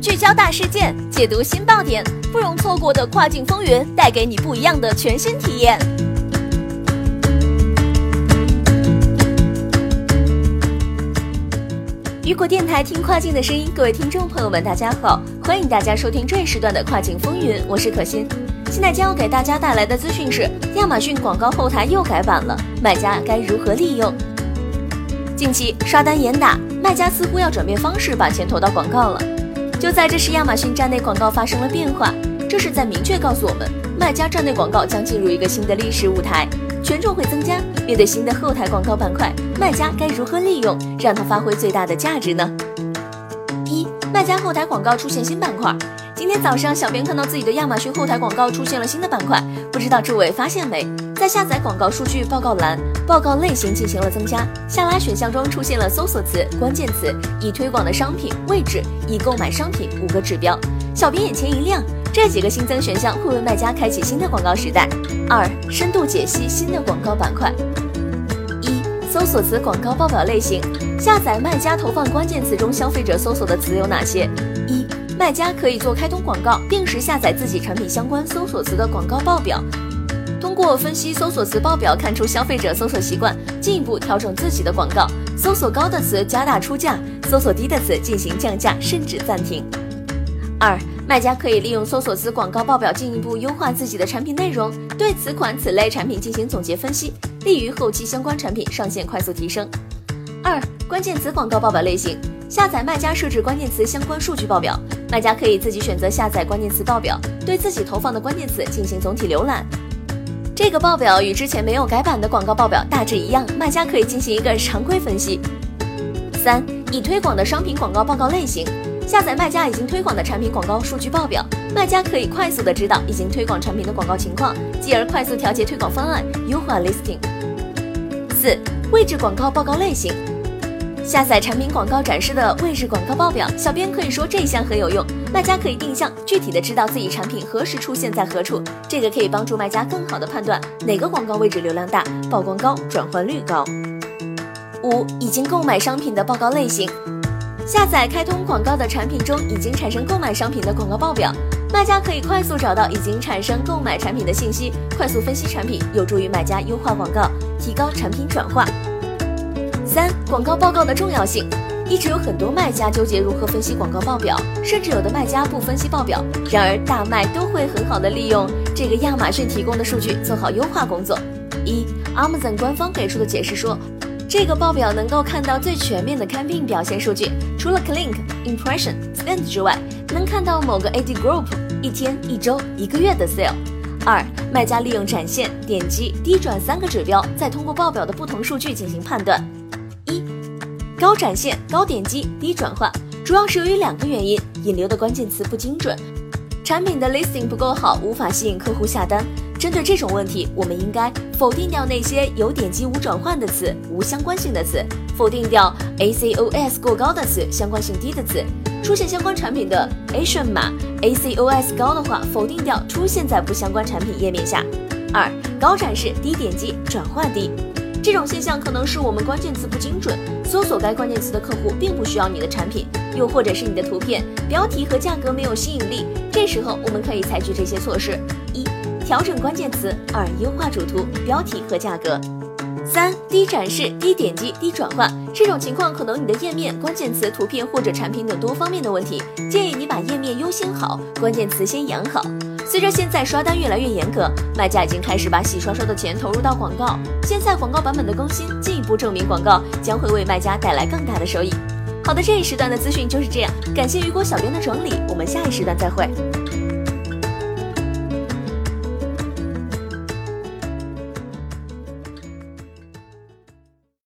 聚焦大事件，解读新爆点，不容错过的跨境风云，带给你不一样的全新体验。雨果电台听跨境的声音，各位听众朋友们，大家好，欢迎大家收听这一时段的跨境风云，我是可心。现在将要给大家带来的资讯是，亚马逊广告后台又改版了，卖家该如何利用？近期刷单严打，卖家似乎要转变方式，把钱投到广告了。就在这时，亚马逊站内广告发生了变化，这是在明确告诉我们，卖家站内广告将进入一个新的历史舞台。权重会增加。面对新的后台广告板块，卖家该如何利用，让它发挥最大的价值呢？一、卖家后台广告出现新板块。今天早上，小编看到自己的亚马逊后台广告出现了新的板块，不知道诸位发现没？在下载广告数据报告栏，报告类型进行了增加，下拉选项中出现了搜索词、关键词、已推广的商品、位置、已购买商品五个指标。小编眼前一亮。这几个新增选项会为卖家开启新的广告时代。二、深度解析新的广告板块。一、搜索词广告报表类型。下载卖家投放关键词中消费者搜索的词有哪些？一、卖家可以做开通广告，定时下载自己产品相关搜索词的广告报表，通过分析搜索词报表看出消费者搜索习惯，进一步调整自己的广告。搜索高的词加大出价，搜索低的词进行降价甚至暂停。二。卖家可以利用搜索词广告报表进一步优化自己的产品内容，对此款此类产品进行总结分析，利于后期相关产品上线快速提升。二、关键词广告报表类型，下载卖家设置关键词相关数据报表，卖家可以自己选择下载关键词报表，对自己投放的关键词进行总体浏览。这个报表与之前没有改版的广告报表大致一样，卖家可以进行一个常规分析。三、已推广的商品广告报告类型。下载卖家已经推广的产品广告数据报表，卖家可以快速的知道已经推广产品的广告情况，继而快速调节推广方案，优化 listing。四、位置广告报告类型，下载产品广告展示的位置广告报表，小编可以说这一项很有用，卖家可以定向具体的知道自己产品何时出现在何处，这个可以帮助卖家更好的判断哪个广告位置流量大、曝光高、转换率高。五、已经购买商品的报告类型。下载开通广告的产品中已经产生购买商品的广告报表，卖家可以快速找到已经产生购买产品的信息，快速分析产品，有助于卖家优化广告，提高产品转化。三、广告报告的重要性，一直有很多卖家纠结如何分析广告报表，甚至有的卖家不分析报表，然而大卖都会很好的利用这个亚马逊提供的数据做好优化工作。一，Amazon 官方给出的解释说。这个报表能够看到最全面的 campaign 表现数据，除了 click、impression、spend 之外，能看到某个 ad group 一天、一周、一个月的 sale。二、卖家利用展现、点击、低转三个指标，再通过报表的不同数据进行判断。高展现、高点击、低转化，主要是由于两个原因：引流的关键词不精准，产品的 listing 不够好，无法吸引客户下单。针对这种问题，我们应该否定掉那些有点击无转换的词、无相关性的词，否定掉 ACOS 过高的词、相关性低的词。出现相关产品的 Asian 码 ACOS 高的话，否定掉出现在不相关产品页面下。二、高展示低点击转化低，这种现象可能是我们关键词不精准，搜索该关键词的客户并不需要你的产品，又或者是你的图片、标题和价格没有吸引力。这时候我们可以采取这些措施：一。调整关键词，二优化主图、标题和价格，三低展示、低点击、低转化。这种情况可能你的页面、关键词、图片或者产品等多方面的问题。建议你把页面优先好，关键词先养好。随着现在刷单越来越严格，卖家已经开始把洗刷刷的钱投入到广告。现在广告版本的更新，进一步证明广告将会为卖家带来更大的收益。好的，这一时段的资讯就是这样，感谢雨果小编的整理，我们下一时段再会。